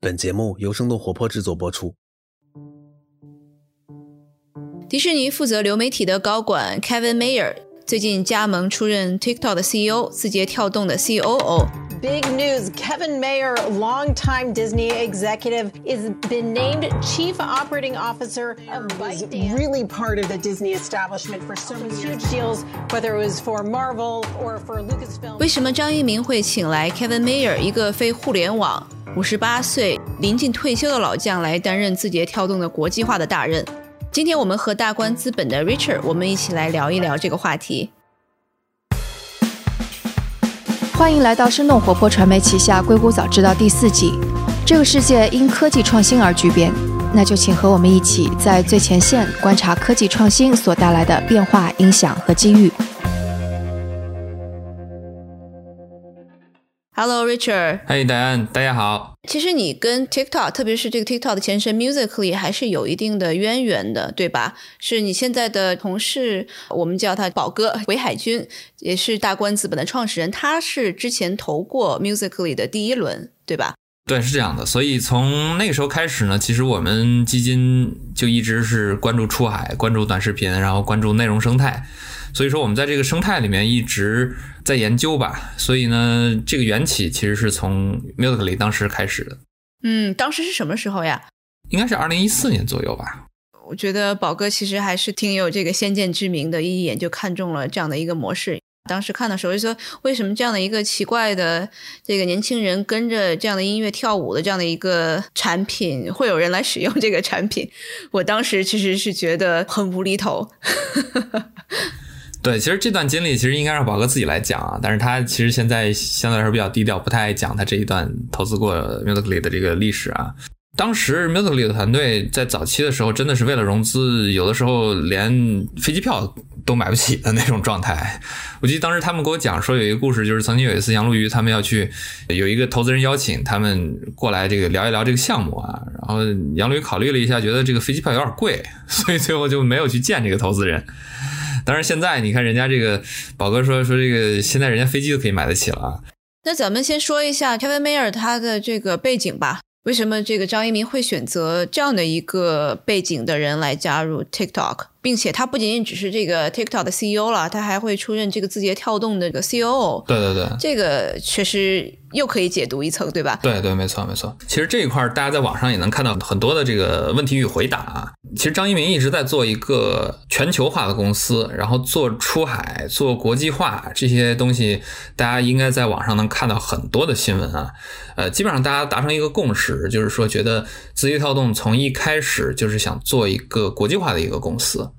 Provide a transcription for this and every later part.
本节目由生动活泼制作播出。迪士尼负责流媒体的高管 Kevin Mayer 最近加盟出任 TikTok 的 CEO，字节跳动的 COO。Big news Kevin Mayer, longtime Disney executive, is been named Chief Operating Officer of ByteDance. Really part of the Disney establishment for so many huge deals, whether it was for Marvel or for Lucasfilm. 为什么张一鸣会请来 Kevin Mayer 一个非互联网、五十八岁、临近退休的老将来担任字节跳动的国际化的大任？今天我们和大观资本的 Richard，我们一起来聊一聊这个话题。 欢迎来到生动活泼传媒旗下《硅谷早知道》第四季。这个世界因科技创新而巨变，那就请和我们一起在最前线观察科技创新所带来的变化、影响和机遇。Hello Richard，嗨，大家大家好。其实你跟 TikTok，特别是这个 TikTok 的前身 Musically 还是有一定的渊源的，对吧？是你现在的同事，我们叫他宝哥韦海军，也是大观资本的创始人，他是之前投过 Musically 的第一轮，对吧？对，是这样的。所以从那个时候开始呢，其实我们基金就一直是关注出海，关注短视频，然后关注内容生态。所以说，我们在这个生态里面一直在研究吧。所以呢，这个缘起其实是从 Musically 当时开始的，嗯，当时是什么时候呀？应该是二零一四年左右吧。我觉得宝哥其实还是挺有这个先见之明的，一眼就看中了这样的一个模式。当时看的时候就说，为什么这样的一个奇怪的这个年轻人跟着这样的音乐跳舞的这样的一个产品，会有人来使用这个产品？我当时其实是觉得很无厘头。对，其实这段经历其实应该让宝哥自己来讲啊，但是他其实现在相对来说比较低调，不太爱讲他这一段投资过 Musically 的这个历史啊。当时 Musically 的团队在早期的时候，真的是为了融资，有的时候连飞机票都买不起的那种状态。我记得当时他们给我讲说，有一个故事，就是曾经有一次杨璐瑜他们要去有一个投资人邀请他们过来这个聊一聊这个项目啊，然后杨璐瑜考虑了一下，觉得这个飞机票有点贵，所以最后就没有去见这个投资人。当然，现在你看人家这个宝哥说说这个，现在人家飞机都可以买得起了啊。那咱们先说一下 Kevin Mayer 他的这个背景吧。为什么这个张一鸣会选择这样的一个背景的人来加入 TikTok，并且他不仅仅只是这个 TikTok 的 CEO 了，他还会出任这个字节跳动的这个 COO。对对对，这个确实又可以解读一层，对吧？对对，没错没错。其实这一块大家在网上也能看到很多的这个问题与回答啊。其实张一鸣一直在做一个全球化的公司，然后做出海、做国际化这些东西，大家应该在网上能看到很多的新闻啊。呃，基本上大家达成一个共识，就是说觉得字节跳动从一开始就是想做一个国际化的一个公司。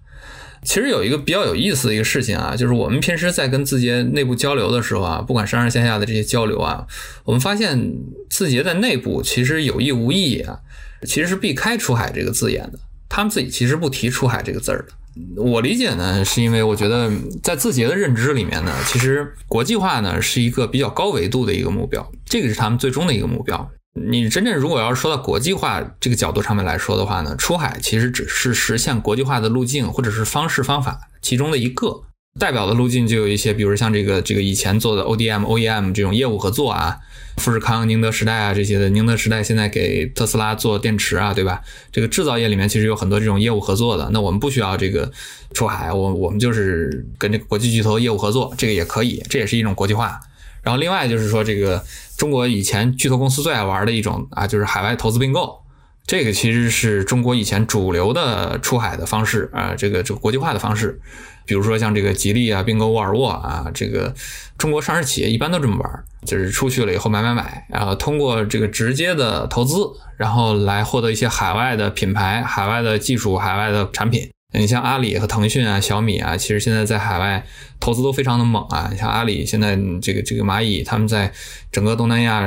其实有一个比较有意思的一个事情啊，就是我们平时在跟字节内部交流的时候啊，不管上上下下的这些交流啊，我们发现字节在内部其实有意无意啊，其实是避开出海这个字眼的。他们自己其实不提出海这个字儿的。我理解呢，是因为我觉得在字节的认知里面呢，其实国际化呢是一个比较高维度的一个目标，这个是他们最终的一个目标。你真正如果要是说到国际化这个角度上面来说的话呢，出海其实只是实现国际化的路径或者是方式方法其中的一个。代表的路径就有一些，比如像这个这个以前做的 ODM、OEM 这种业务合作啊，富士康、宁德时代啊这些的。宁德时代现在给特斯拉做电池啊，对吧？这个制造业里面其实有很多这种业务合作的。那我们不需要这个出海，我我们就是跟这个国际巨头业务合作，这个也可以，这也是一种国际化。然后另外就是说，这个中国以前巨头公司最爱玩的一种啊，就是海外投资并购。这个其实是中国以前主流的出海的方式啊，这个这个国际化的方式。比如说像这个吉利啊并购沃尔沃啊，这个中国上市企业一般都这么玩，就是出去了以后买买买，然后通过这个直接的投资，然后来获得一些海外的品牌、海外的技术、海外的产品。你像阿里和腾讯啊、小米啊，其实现在在海外投资都非常的猛啊。像阿里现在这个这个蚂蚁，他们在整个东南亚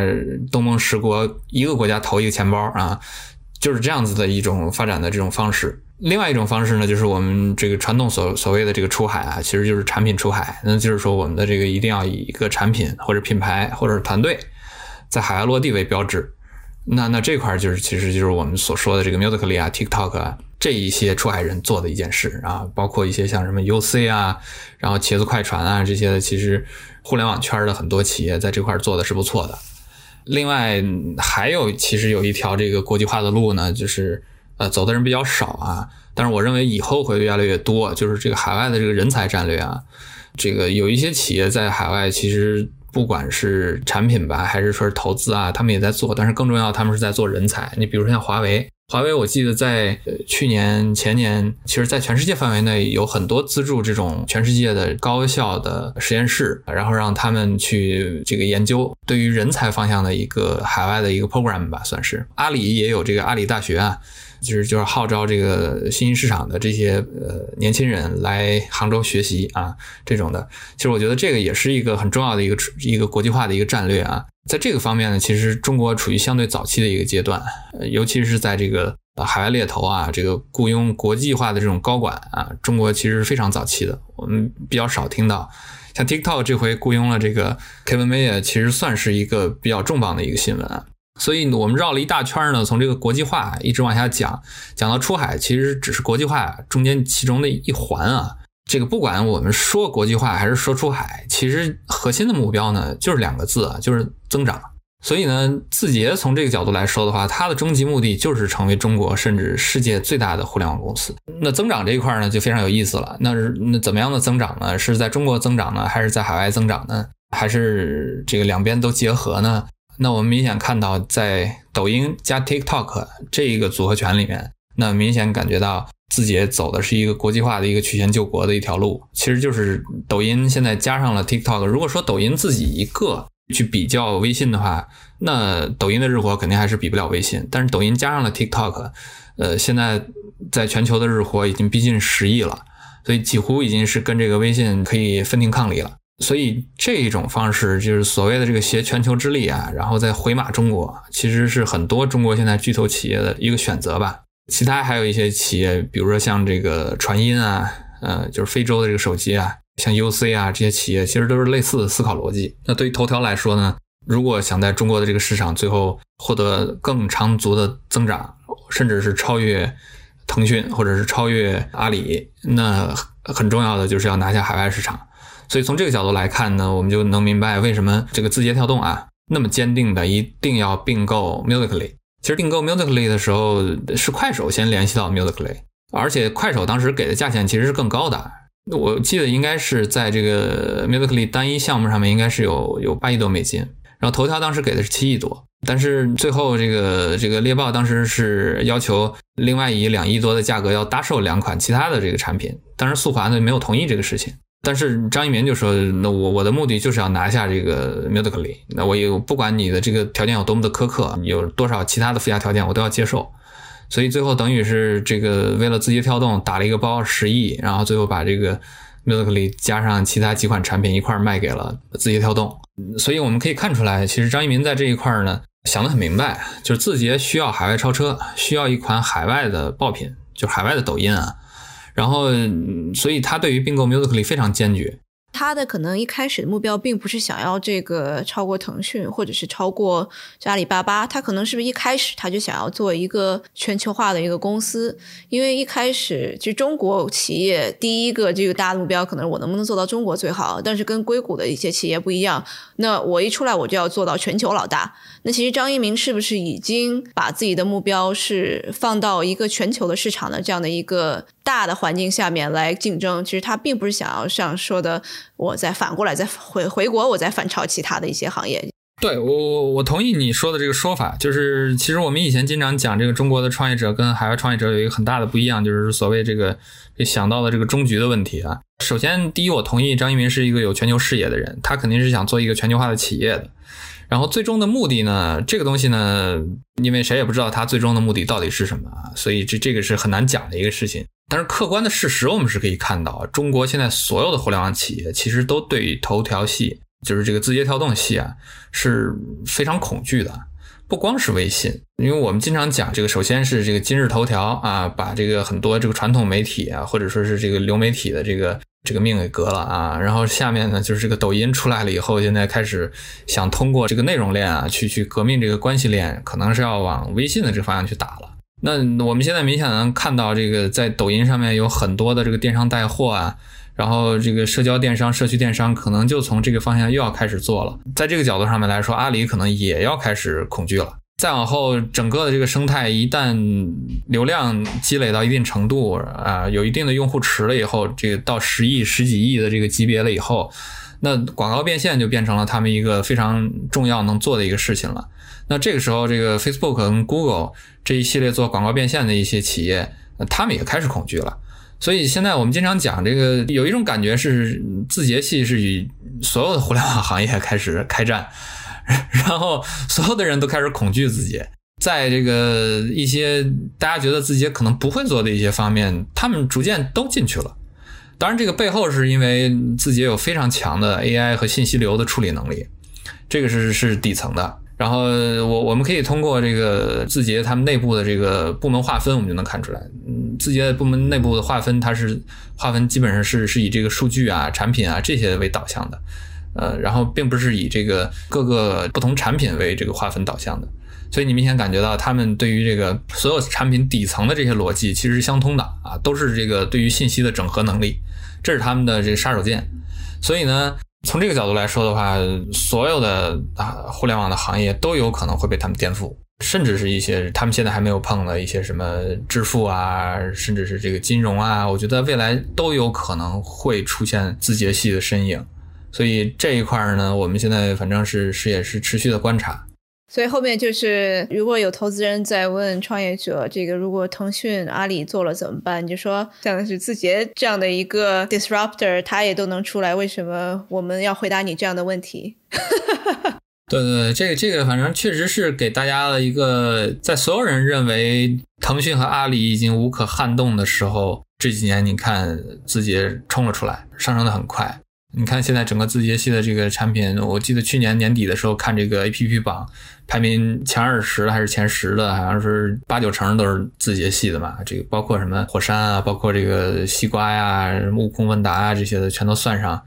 东盟十国一个国家投一个钱包啊，就是这样子的一种发展的这种方式。另外一种方式呢，就是我们这个传统所所谓的这个出海啊，其实就是产品出海。那就是说，我们的这个一定要以一个产品或者品牌或者团队在海外落地为标志。那那这块就是其实就是我们所说的这个 Musically 啊、TikTok 啊这一些出海人做的一件事啊，包括一些像什么 UC 啊，然后茄子快传啊这些的，其实互联网圈的很多企业在这块做的是不错的。另外还有其实有一条这个国际化的路呢，就是呃走的人比较少啊，但是我认为以后会越来越多，就是这个海外的这个人才战略啊，这个有一些企业在海外其实。不管是产品吧，还是说是投资啊，他们也在做。但是更重要，他们是在做人才。你比如说像华为，华为我记得在去年、前年，其实在全世界范围内有很多资助这种全世界的高校的实验室，然后让他们去这个研究对于人才方向的一个海外的一个 program 吧，算是。阿里也有这个阿里大学啊。就是就是号召这个新兴市场的这些呃年轻人来杭州学习啊，这种的，其实我觉得这个也是一个很重要的一个一个国际化的一个战略啊。在这个方面呢，其实中国处于相对早期的一个阶段，尤其是在这个海外猎头啊，这个雇佣国际化的这种高管啊，中国其实是非常早期的，我们比较少听到。像 TikTok 这回雇佣了这个 Kevin Mayer，其实算是一个比较重磅的一个新闻啊。所以，我们绕了一大圈呢，从这个国际化一直往下讲，讲到出海，其实只是国际化中间其中的一环啊。这个不管我们说国际化还是说出海，其实核心的目标呢，就是两个字啊，就是增长。所以呢，字节从这个角度来说的话，它的终极目的就是成为中国甚至世界最大的互联网公司。那增长这一块呢，就非常有意思了。那那怎么样的增长呢？是在中国增长呢，还是在海外增长呢？还是这个两边都结合呢？那我们明显看到，在抖音加 TikTok 这一个组合拳里面，那明显感觉到字节走的是一个国际化的一个曲线救国的一条路。其实就是抖音现在加上了 TikTok。如果说抖音自己一个去比较微信的话，那抖音的日活肯定还是比不了微信。但是抖音加上了 TikTok，呃，现在在全球的日活已经逼近十亿了，所以几乎已经是跟这个微信可以分庭抗礼了。所以这一种方式就是所谓的这个携全球之力啊，然后再回马中国，其实是很多中国现在巨头企业的一个选择吧。其他还有一些企业，比如说像这个传音啊，呃，就是非洲的这个手机啊，像 UC 啊这些企业，其实都是类似的思考逻辑。那对于头条来说呢，如果想在中国的这个市场最后获得更长足的增长，甚至是超越腾讯或者是超越阿里，那很重要的就是要拿下海外市场。所以从这个角度来看呢，我们就能明白为什么这个字节跳动啊那么坚定的一定要并购 Musically。其实并购 Musically 的时候是快手先联系到 Musically，而且快手当时给的价钱其实是更高的。我记得应该是在这个 Musically 单一项目上面应该是有有八亿多美金，然后头条当时给的是七亿多，但是最后这个这个猎豹当时是要求另外以两亿多的价格要搭售两款其他的这个产品，当时速滑呢没有同意这个事情。但是张一鸣就说：“那我我的目的就是要拿下这个 Musically，那我有不管你的这个条件有多么的苛刻，有多少其他的附加条件，我都要接受。所以最后等于是这个为了字节跳动打了一个包十亿，然后最后把这个 Musically 加上其他几款产品一块卖给了字节跳动。所以我们可以看出来，其实张一鸣在这一块呢想得很明白，就是字节需要海外超车，需要一款海外的爆品，就海外的抖音啊。”然后，所以他对于并购 Musically 非常坚决。他的可能一开始的目标并不是想要这个超过腾讯，或者是超过阿里巴巴。他可能是不是一开始他就想要做一个全球化的一个公司？因为一开始就中国企业第一个这个大的目标，可能我能不能做到中国最好？但是跟硅谷的一些企业不一样，那我一出来我就要做到全球老大。那其实张一鸣是不是已经把自己的目标是放到一个全球的市场的这样的一个大的环境下面来竞争？其实他并不是想要像说的。我再反过来再回回国，我再反超其他的一些行业。对我我我同意你说的这个说法，就是其实我们以前经常讲这个中国的创业者跟海外创业者有一个很大的不一样，就是所谓这个想到的这个终局的问题啊。首先，第一，我同意张一鸣是一个有全球视野的人，他肯定是想做一个全球化的企业的。然后最终的目的呢，这个东西呢，因为谁也不知道它最终的目的到底是什么，所以这这个是很难讲的一个事情。但是客观的事实，我们是可以看到，中国现在所有的互联网企业其实都对头条系，就是这个字节跳动系啊，是非常恐惧的。不光是微信，因为我们经常讲这个，首先是这个今日头条啊，把这个很多这个传统媒体啊，或者说是这个流媒体的这个这个命给革了啊。然后下面呢，就是这个抖音出来了以后，现在开始想通过这个内容链啊，去去革命这个关系链，可能是要往微信的这个方向去打了。那我们现在明显能看到，这个在抖音上面有很多的这个电商带货啊，然后这个社交电商、社区电商可能就从这个方向又要开始做了。在这个角度上面来说，阿里可能也要开始恐惧了。再往后，整个的这个生态一旦流量积累到一定程度啊，有一定的用户池了以后，这个到十亿、十几亿的这个级别了以后，那广告变现就变成了他们一个非常重要能做的一个事情了。那这个时候，这个 Facebook 跟 Google 这一系列做广告变现的一些企业，他们也开始恐惧了。所以现在我们经常讲这个，有一种感觉是字节系是与所有的互联网行业开始开战。然后所有的人都开始恐惧字节，在这个一些大家觉得自己可能不会做的一些方面，他们逐渐都进去了。当然，这个背后是因为字节有非常强的 AI 和信息流的处理能力，这个是是底层的。然后我我们可以通过这个字节他们内部的这个部门划分，我们就能看出来，嗯，字节的部门内部的划分，它是划分基本上是是以这个数据啊、产品啊这些为导向的。呃，然后并不是以这个各个不同产品为这个划分导向的，所以你明显感觉到他们对于这个所有产品底层的这些逻辑其实是相通的啊，都是这个对于信息的整合能力，这是他们的这个杀手锏。所以呢，从这个角度来说的话，所有的啊互联网的行业都有可能会被他们颠覆，甚至是一些他们现在还没有碰的一些什么支付啊，甚至是这个金融啊，我觉得未来都有可能会出现字节系的身影。所以这一块呢，我们现在反正是是也是持续的观察。所以后面就是，如果有投资人在问创业者，这个如果腾讯、阿里做了怎么办？你就说像是字节这样的一个 disruptor，他也都能出来，为什么我们要回答你这样的问题？对对对，这个这个反正确实是给大家的一个，在所有人认为腾讯和阿里已经无可撼动的时候，这几年你看字节冲了出来，上升的很快。你看，现在整个字节系的这个产品，我记得去年年底的时候看这个 A P P 榜排名前二十还是前十的，好像是八九成都是字节系的嘛。这个包括什么火山啊，包括这个西瓜呀、悟空问答啊这些的全都算上。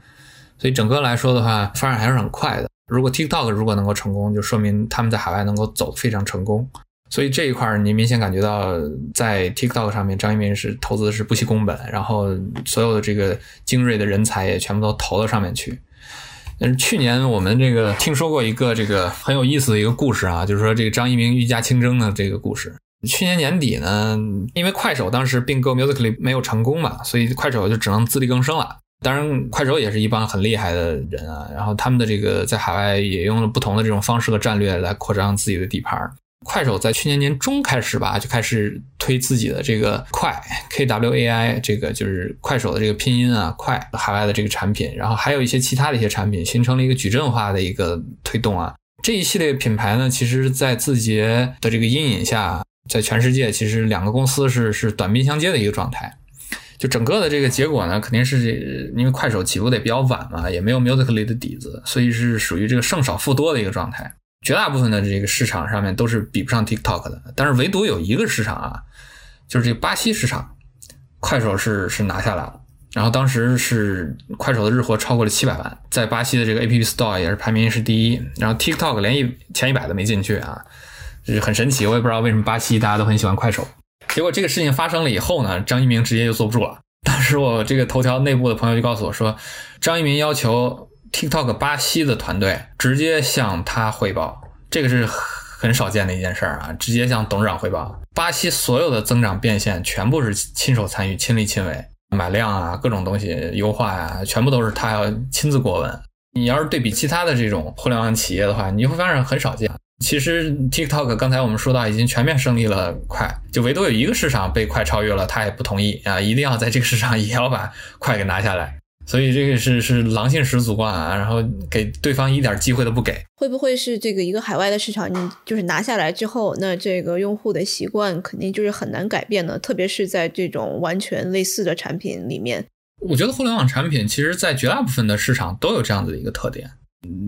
所以整个来说的话，发展还是很快的。如果 TikTok 如果能够成功，就说明他们在海外能够走非常成功。所以这一块儿，你明显感觉到在 TikTok 上面，张一鸣是投资是不惜工本，然后所有的这个精锐的人才也全部都投到上面去。但是去年我们这个听说过一个这个很有意思的一个故事啊，就是说这个张一鸣御驾亲征的这个故事。去年年底呢，因为快手当时并购 Musically 没有成功嘛，所以快手就只能自力更生了。当然，快手也是一帮很厉害的人啊，然后他们的这个在海外也用了不同的这种方式和战略来扩张自己的底盘。快手在去年年中开始吧，就开始推自己的这个快 K W A I，这个就是快手的这个拼音啊，快海外的这个产品，然后还有一些其他的一些产品，形成了一个矩阵化的一个推动啊。这一系列品牌呢，其实，在字节的这个阴影下，在全世界其实两个公司是是短兵相接的一个状态。就整个的这个结果呢，肯定是因为快手起步得比较晚嘛，也没有 Musically 的底子，所以是属于这个胜少负多的一个状态。绝大部分的这个市场上面都是比不上 TikTok 的，但是唯独有一个市场啊，就是这个巴西市场，快手是是拿下来了。然后当时是快手的日活超过了七百万，在巴西的这个 App Store 也是排名是第一。然后 TikTok 连一前一百都没进去啊，就是很神奇。我也不知道为什么巴西大家都很喜欢快手。结果这个事情发生了以后呢，张一鸣直接就坐不住了。当时我这个头条内部的朋友就告诉我说，张一鸣要求。TikTok 巴西的团队直接向他汇报，这个是很少见的一件事儿啊！直接向董事长汇报，巴西所有的增长变现全部是亲手参与、亲力亲为，买量啊、各种东西优化呀，全部都是他要亲自过问。你要是对比其他的这种互联网企业的话，你会发现很少见。其实 TikTok 刚才我们说到已经全面胜利了快，就唯独有一个市场被快超越了，他也不同意啊，一定要在这个市场也要把快给拿下来。所以这个是是狼性十足啊，然后给对方一点机会都不给。会不会是这个一个海外的市场，你就是拿下来之后，那这个用户的习惯肯定就是很难改变的，特别是在这种完全类似的产品里面。我觉得互联网产品其实，在绝大部分的市场都有这样子的一个特点。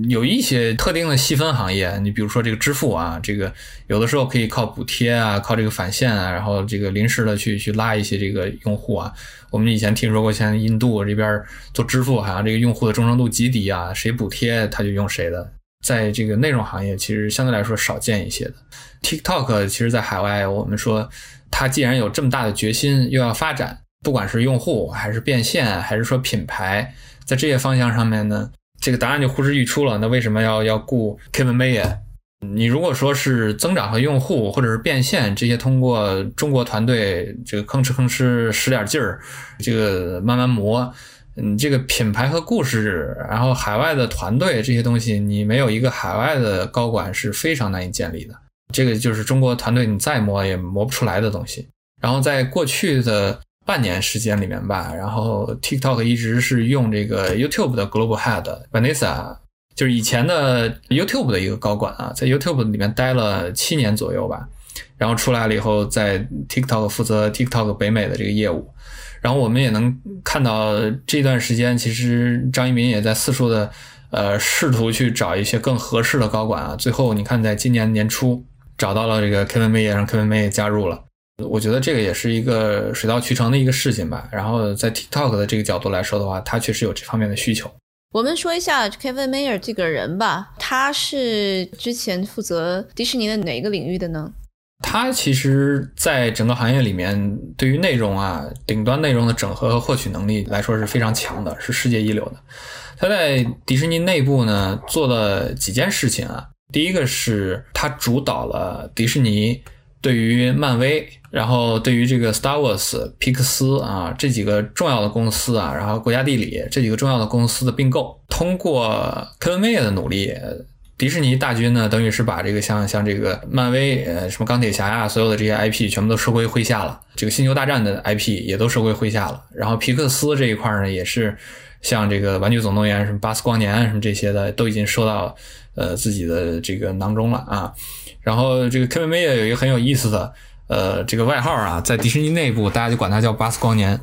有一些特定的细分行业，你比如说这个支付啊，这个有的时候可以靠补贴啊，靠这个返现啊，然后这个临时的去去拉一些这个用户啊。我们以前听说过，像印度这边做支付，好像这个用户的忠诚度极低啊，谁补贴他就用谁的。在这个内容行业，其实相对来说少见一些的。TikTok 其实，在海外，我们说它既然有这么大的决心，又要发展，不管是用户还是变现，还是说品牌，在这些方向上面呢，这个答案就呼之欲出了。那为什么要要雇 Kevin m a y e 你如果说是增长和用户，或者是变现这些，通过中国团队这个吭哧吭哧使点劲儿，这个慢慢磨，嗯，这个品牌和故事，然后海外的团队这些东西，你没有一个海外的高管是非常难以建立的。这个就是中国团队你再磨也磨不出来的东西。然后在过去的半年时间里面吧，然后 TikTok 一直是用这个 YouTube 的 Global Head Vanessa。就是以前的 YouTube 的一个高管啊，在 YouTube 里面待了七年左右吧，然后出来了以后，在 TikTok 负责 TikTok 北美的这个业务，然后我们也能看到这段时间，其实张一鸣也在四处的呃试图去找一些更合适的高管啊，最后你看，在今年年初找到了这个 Kevin May，让 Kevin May 加入了，我觉得这个也是一个水到渠成的一个事情吧。然后在 TikTok 的这个角度来说的话，他确实有这方面的需求。我们说一下 Kevin Mayer 这个人吧，他是之前负责迪士尼的哪一个领域的呢？他其实在整个行业里面，对于内容啊、顶端内容的整合和获取能力来说是非常强的，是世界一流的。他在迪士尼内部呢做了几件事情啊，第一个是他主导了迪士尼。对于漫威，然后对于这个 Star Wars、皮克斯啊这几个重要的公司啊，然后国家地理这几个重要的公司的并购，通过 Kevin Mayer 的努力，迪士尼大军呢，等于是把这个像像这个漫威呃什么钢铁侠呀，所有的这些 IP 全部都收归麾下了，这个星球大战的 IP 也都收归麾下了，然后皮克斯这一块呢，也是像这个玩具总动员什么巴斯光年什么这些的，都已经收到呃自己的这个囊中了啊。然后这个 Kevin Mayer 有一个很有意思的，呃，这个外号啊，在迪士尼内部大家就管他叫巴斯光年，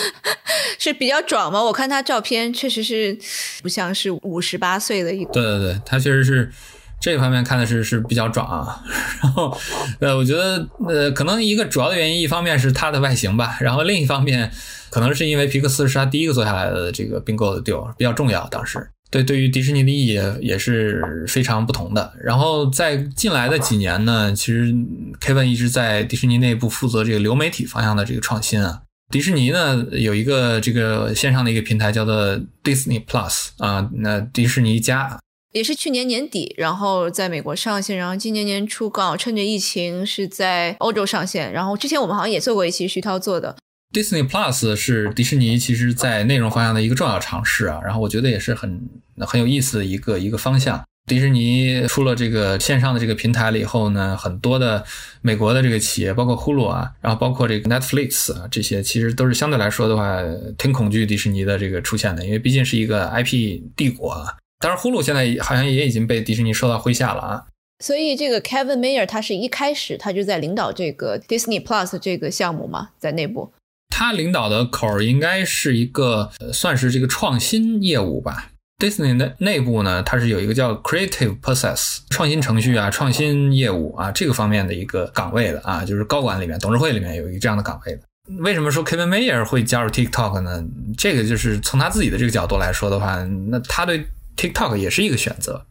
是比较壮吗？我看他照片确实是不像是五十八岁的一个。对对对，他确实是这方面看的是是比较壮啊。然后呃，我觉得呃，可能一个主要的原因，一方面是他的外形吧，然后另一方面可能是因为皮克斯是他第一个做下来的这个并购的 deal 比较重要，当时。对，对于迪士尼的意义也是非常不同的。然后在近来的几年呢，其实 Kevin 一直在迪士尼内部负责这个流媒体方向的这个创新啊。迪士尼呢有一个这个线上的一个平台叫做 Disney Plus 啊，那迪士尼加也是去年年底，然后在美国上线，然后今年年初刚好趁着疫情是在欧洲上线。然后之前我们好像也做过一期徐涛做的。Disney Plus 是迪士尼其实在内容方向的一个重要尝试啊，然后我觉得也是很很有意思的一个一个方向。迪士尼出了这个线上的这个平台了以后呢，很多的美国的这个企业，包括 Hulu 啊，然后包括这个 Netflix 啊，这些其实都是相对来说的话，挺恐惧迪士尼的这个出现的，因为毕竟是一个 IP 帝国啊。当然，Hulu 现在好像也已经被迪士尼收到麾下了啊。所以这个 Kevin Mayer 他是一开始他就在领导这个 Disney Plus 这个项目嘛，在内部。他领导的口儿应该是一个算是这个创新业务吧。Disney 的内部呢，它是有一个叫 Creative Process 创新程序啊、创新业务啊这个方面的一个岗位的啊，就是高管里面、董事会里面有一个这样的岗位的。为什么说 Kevin Mayer 会加入 TikTok 呢？这个就是从他自己的这个角度来说的话，那他对 TikTok 也是一个选择。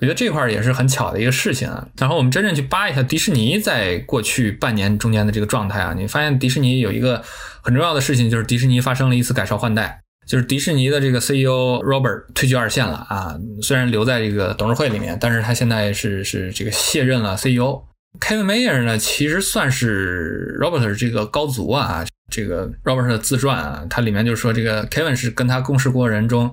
我觉得这块也是很巧的一个事情啊。然后我们真正去扒一下迪士尼在过去半年中间的这个状态啊，你发现迪士尼有一个很重要的事情，就是迪士尼发生了一次改朝换代，就是迪士尼的这个 CEO Robert 退居二线了啊。虽然留在这个董事会里面，但是他现在是是这个卸任了 CEO。Kevin Mayer 呢，其实算是 Robert 这个高足啊。这个 Robert 的自传啊，它里面就是说这个 Kevin 是跟他共事过人中。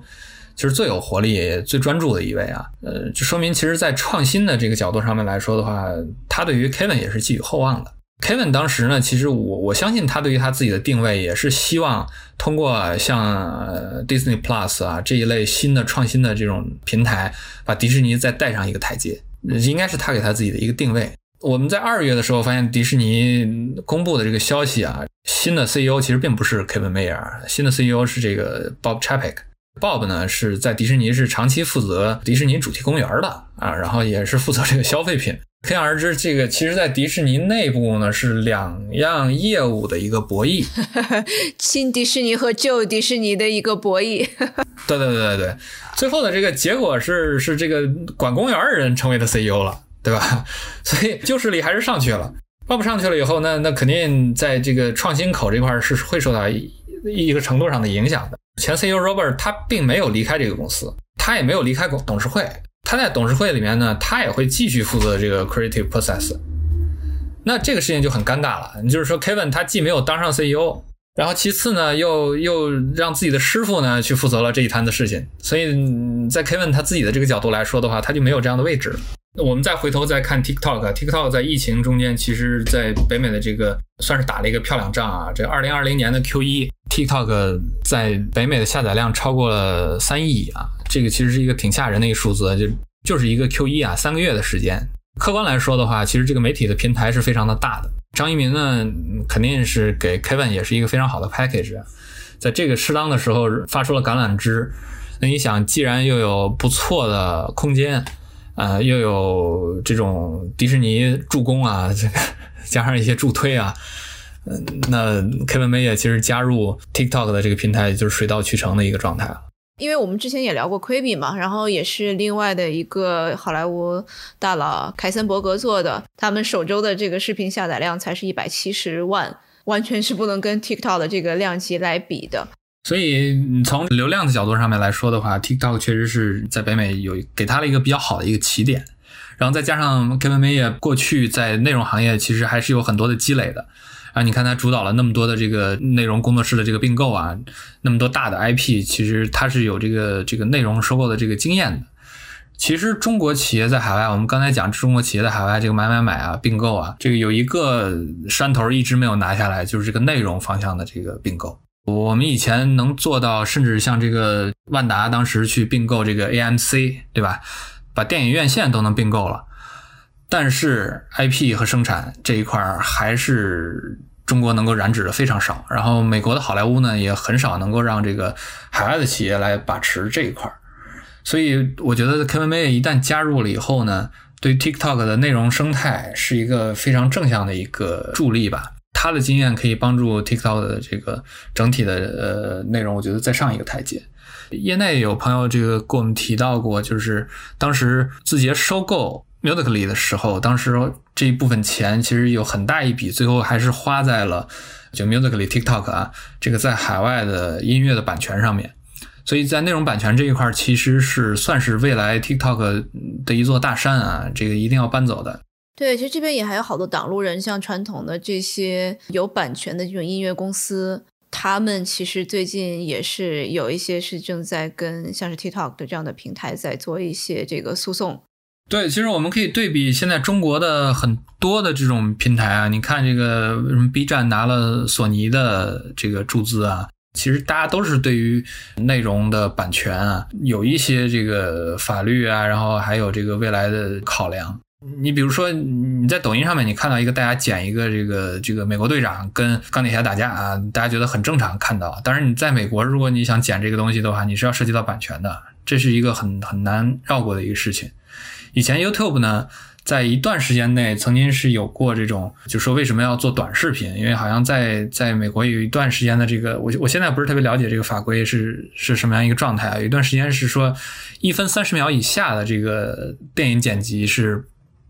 就是最有活力、最专注的一位啊，呃，就说明其实，在创新的这个角度上面来说的话，他对于 Kevin 也是寄予厚望的。Kevin 当时呢，其实我我相信他对于他自己的定位也是希望通过像 Disney Plus 啊这一类新的创新的这种平台，把迪士尼再带上一个台阶，应该是他给他自己的一个定位。我们在二月的时候发现，迪士尼公布的这个消息啊，新的 CEO 其实并不是 Kevin Mayer，新的 CEO 是这个 Bob Chapek。Bob 呢是在迪士尼是长期负责迪士尼主题公园的啊，然后也是负责这个消费品。可想而知，这个其实，在迪士尼内部呢是两样业务的一个博弈，新迪士尼和旧迪士尼的一个博弈。对对对对对，最后的这个结果是是这个管公园的人成为了 CEO 了，对吧？所以旧势力还是上去了。Bob 上去了以后，那那肯定在这个创新口这块是会受到一个程度上的影响的。前 CEO Robert 他并没有离开这个公司，他也没有离开董事会，他在董事会里面呢，他也会继续负责这个 creative process。那这个事情就很尴尬了，你就是说 Kevin 他既没有当上 CEO，然后其次呢，又又让自己的师傅呢去负责了这一摊子事情，所以在 Kevin 他自己的这个角度来说的话，他就没有这样的位置。我们再回头再看 TikTok，TikTok 在疫情中间，其实在北美的这个算是打了一个漂亮仗啊。这二零二零年的 Q 一，TikTok 在北美的下载量超过了三亿啊，这个其实是一个挺吓人的一个数字，就就是一个 Q 一啊，三个月的时间。客观来说的话，其实这个媒体的平台是非常的大的。张一鸣呢，肯定是给 Kevin 也是一个非常好的 package，在这个适当的时候发出了橄榄枝。那你想，既然又有不错的空间。呃，又有这种迪士尼助攻啊，这个 加上一些助推啊，嗯，那 Kevin Mayer 其实加入 TikTok 的这个平台，就是水到渠成的一个状态了。因为我们之前也聊过 Quibi 嘛，然后也是另外的一个好莱坞大佬凯森伯格做的，他们首周的这个视频下载量才是一百七十万，完全是不能跟 TikTok 的这个量级来比的。所以，你从流量的角度上面来说的话，TikTok 确实是在北美有给他了一个比较好的一个起点。然后再加上 Kevin Mayer 过去在内容行业其实还是有很多的积累的。啊你看他主导了那么多的这个内容工作室的这个并购啊，那么多大的 IP，其实他是有这个这个内容收购的这个经验的。其实中国企业在海外，我们刚才讲中国企业在海外这个买买买啊、并购啊，这个有一个山头一直没有拿下来，就是这个内容方向的这个并购。我们以前能做到，甚至像这个万达当时去并购这个 AMC，对吧？把电影院线都能并购了，但是 IP 和生产这一块还是中国能够染指的非常少。然后美国的好莱坞呢，也很少能够让这个海外的企业来把持这一块。所以我觉得 Kevin May 一旦加入了以后呢，对 TikTok 的内容生态是一个非常正向的一个助力吧。他的经验可以帮助 TikTok 的这个整体的呃内容，我觉得再上一个台阶。业内有朋友这个跟我们提到过，就是当时字节收购 Musically 的时候，当时这一部分钱其实有很大一笔，最后还是花在了就 Musically TikTok 啊这个在海外的音乐的版权上面。所以在内容版权这一块，其实是算是未来 TikTok 的一座大山啊，这个一定要搬走的。对，其实这边也还有好多挡路人，像传统的这些有版权的这种音乐公司，他们其实最近也是有一些是正在跟像是 TikTok 的这样的平台在做一些这个诉讼。对，其实我们可以对比现在中国的很多的这种平台啊，你看这个什么 B 站拿了索尼的这个注资啊，其实大家都是对于内容的版权啊有一些这个法律啊，然后还有这个未来的考量。你比如说，你在抖音上面，你看到一个大家剪一个这个这个美国队长跟钢铁侠打架啊，大家觉得很正常看到。但是你在美国，如果你想剪这个东西的话，你是要涉及到版权的，这是一个很很难绕过的一个事情。以前 YouTube 呢，在一段时间内曾经是有过这种，就说为什么要做短视频？因为好像在在美国有一段时间的这个，我我现在不是特别了解这个法规是是什么样一个状态啊。有一段时间是说，一分三十秒以下的这个电影剪辑是。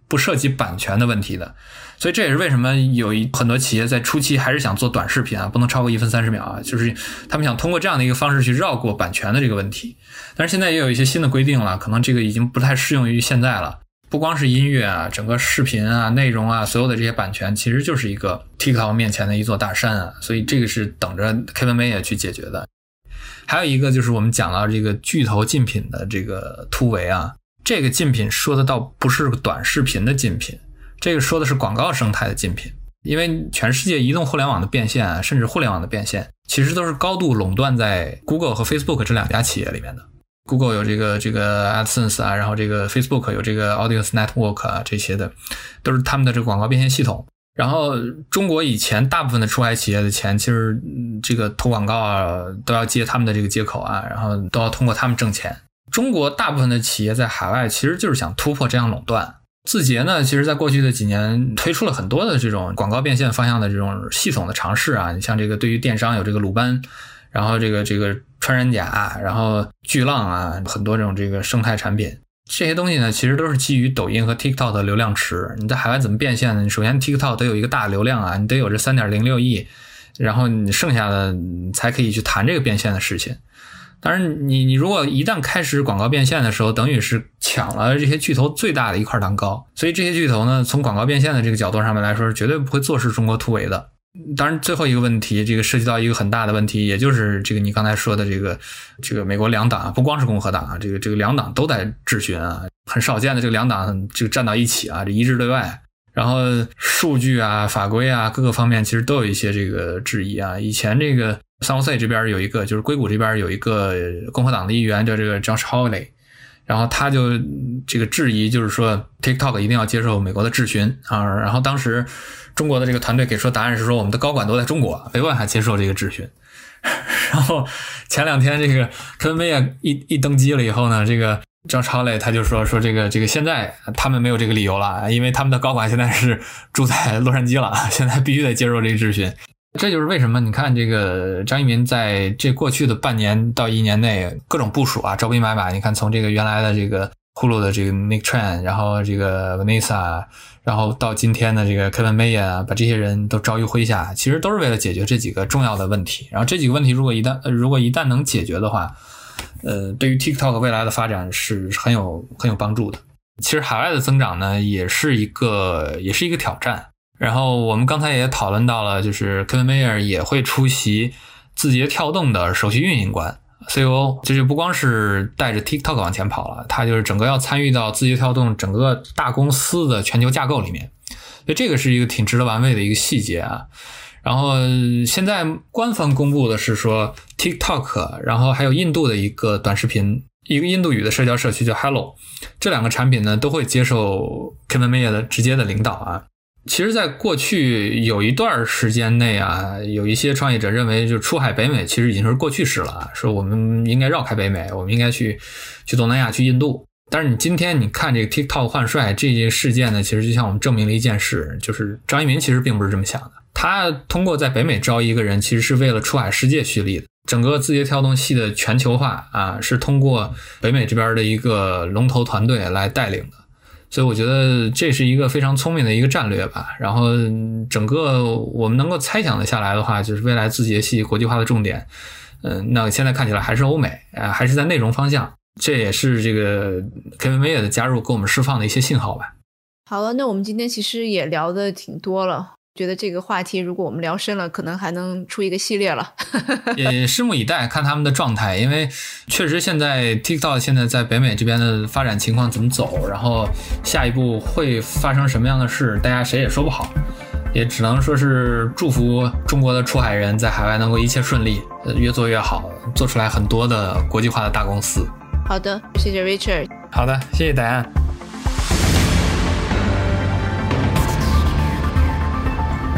不涉及版权的问题的，所以这也是为什么有一很多企业在初期还是想做短视频啊，不能超过一分三十秒啊，就是他们想通过这样的一个方式去绕过版权的这个问题。但是现在也有一些新的规定了，可能这个已经不太适用于现在了。不光是音乐啊，整个视频啊、内容啊，所有的这些版权其实就是一个 TikTok 面前的一座大山啊，所以这个是等着 Kevin May 也去解决的。还有一个就是我们讲到这个巨头竞品的这个突围啊。这个竞品说的倒不是短视频的竞品，这个说的是广告生态的竞品。因为全世界移动互联网的变现啊，甚至互联网的变现，其实都是高度垄断在 Google 和 Facebook 这两家企业里面的。Google 有这个这个 AdSense 啊，然后这个 Facebook 有这个 Audience Network 啊，这些的都是他们的这个广告变现系统。然后中国以前大部分的出海企业的钱，其实这个投广告啊，都要接他们的这个接口啊，然后都要通过他们挣钱。中国大部分的企业在海外其实就是想突破这样垄断。字节呢，其实在过去的几年推出了很多的这种广告变现方向的这种系统的尝试啊。你像这个对于电商有这个鲁班，然后这个这个穿山甲，然后巨浪啊，很多这种这个生态产品。这些东西呢，其实都是基于抖音和 TikTok 的流量池。你在海外怎么变现呢？你首先 TikTok 得有一个大流量啊，你得有这三点零六亿，然后你剩下的你才可以去谈这个变现的事情。当然，你你如果一旦开始广告变现的时候，等于是抢了这些巨头最大的一块蛋糕。所以这些巨头呢，从广告变现的这个角度上面来说，是绝对不会坐视中国突围的。当然，最后一个问题，这个涉及到一个很大的问题，也就是这个你刚才说的这个这个美国两党，不光是共和党啊，这个这个两党都在质询啊，很少见的这个两党就站到一起啊，这一致对外。然后数据啊、法规啊各个方面其实都有一些这个质疑啊。以前这个三 C 这边有一个，就是硅谷这边有一个共和党的议员叫这个 Josh Hawley，然后他就这个质疑，就是说 TikTok 一定要接受美国的质询啊。然后当时。中国的这个团队给出答案是说，我们的高管都在中国，没办法接受这个质询。然后前两天这个科恩威也一一登基了以后呢，这个张超磊他就说说这个这个现在他们没有这个理由了，因为他们的高管现在是住在洛杉矶了，现在必须得接受这个质询。这就是为什么你看这个张一鸣在这过去的半年到一年内各种部署啊，招兵买马。你看从这个原来的这个。呼噜的这个 Nick Tran，然后这个 Vanessa，然后到今天的这个 Kevin Mayer 啊，把这些人都招于麾下，其实都是为了解决这几个重要的问题。然后这几个问题如果一旦如果一旦能解决的话，呃，对于 TikTok 未来的发展是很有很有帮助的。其实海外的增长呢，也是一个也是一个挑战。然后我们刚才也讨论到了，就是 Kevin Mayer 也会出席字节跳动的首席运营官。C.O. 这就不光是带着 TikTok 往前跑了，他就是整个要参与到字节跳动整个大公司的全球架构里面，所以这个是一个挺值得玩味的一个细节啊。然后现在官方公布的是说 TikTok，然后还有印度的一个短视频，一个印度语的社交社区叫 Hello，这两个产品呢都会接受 Kevin Mayer 的直接的领导啊。其实，在过去有一段时间内啊，有一些创业者认为，就出海北美其实已经是过去式了，说我们应该绕开北美，我们应该去去东南亚，去印度。但是你今天你看这个 TikTok 换帅这件事件呢，其实就像我们证明了一件事，就是张一鸣其实并不是这么想的。他通过在北美招一个人，其实是为了出海世界蓄力的。整个字节跳动系的全球化啊，是通过北美这边的一个龙头团队来带领的。所以我觉得这是一个非常聪明的一个战略吧。然后整个我们能够猜想的下来的话，就是未来字节系国际化的重点，嗯，那现在看起来还是欧美啊，还是在内容方向。这也是这个 Kevin Mayer 的加入给我们释放的一些信号吧。好了，那我们今天其实也聊的挺多了。觉得这个话题，如果我们聊深了，可能还能出一个系列了。也拭目以待，看他们的状态，因为确实现在 TikTok 现在在北美这边的发展情况怎么走，然后下一步会发生什么样的事，大家谁也说不好，也只能说是祝福中国的出海人在海外能够一切顺利，越做越好，做出来很多的国际化的大公司。好的，谢谢 Richard。好的，谢谢大家。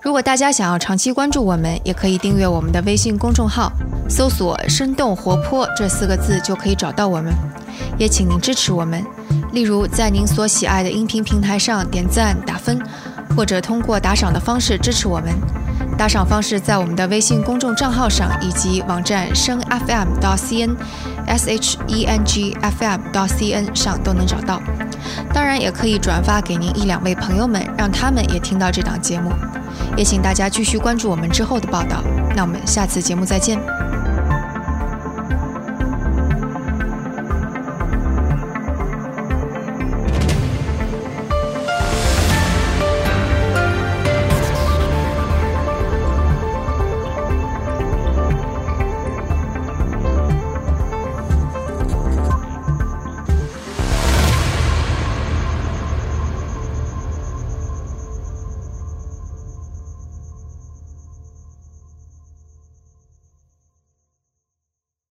如果大家想要长期关注我们，也可以订阅我们的微信公众号，搜索“生动活泼”这四个字就可以找到我们。也请您支持我们，例如在您所喜爱的音频平台上点赞打分，或者通过打赏的方式支持我们。打赏方式在我们的微信公众账号上以及网站声 FM 到 CN S H E N G F M 到 C N 上都能找到。当然，也可以转发给您一两位朋友们，让他们也听到这档节目。也请大家继续关注我们之后的报道。那我们下次节目再见。